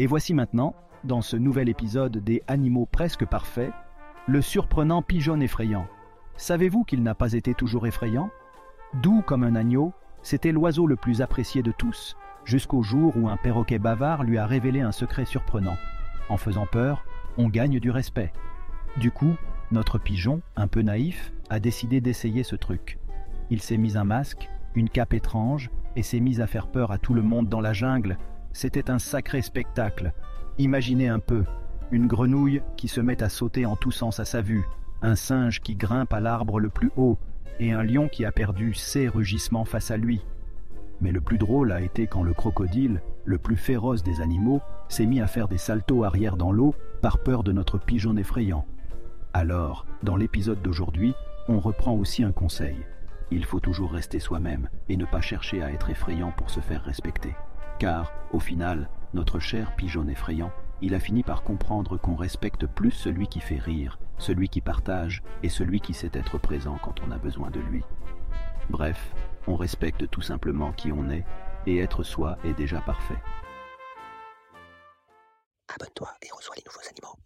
Et voici maintenant, dans ce nouvel épisode des Animaux presque parfaits, le surprenant pigeon effrayant. Savez-vous qu'il n'a pas été toujours effrayant? Doux comme un agneau, c'était l'oiseau le plus apprécié de tous, jusqu'au jour où un perroquet bavard lui a révélé un secret surprenant. En faisant peur, on gagne du respect. Du coup, notre pigeon, un peu naïf, a décidé d'essayer ce truc. Il s'est mis un masque, une cape étrange, et s'est mis à faire peur à tout le monde dans la jungle. C'était un sacré spectacle. Imaginez un peu, une grenouille qui se met à sauter en tous sens à sa vue, un singe qui grimpe à l'arbre le plus haut, et un lion qui a perdu ses rugissements face à lui. Mais le plus drôle a été quand le crocodile, le plus féroce des animaux, s'est mis à faire des saltos arrière dans l'eau par peur de notre pigeon effrayant. Alors, dans l'épisode d'aujourd'hui, on reprend aussi un conseil. Il faut toujours rester soi-même et ne pas chercher à être effrayant pour se faire respecter. Car, au final, notre cher pigeon effrayant, il a fini par comprendre qu'on respecte plus celui qui fait rire, celui qui partage et celui qui sait être présent quand on a besoin de lui. Bref, on respecte tout simplement qui on est, et être soi est déjà parfait. Abonne-toi et reçois les nouveaux animaux.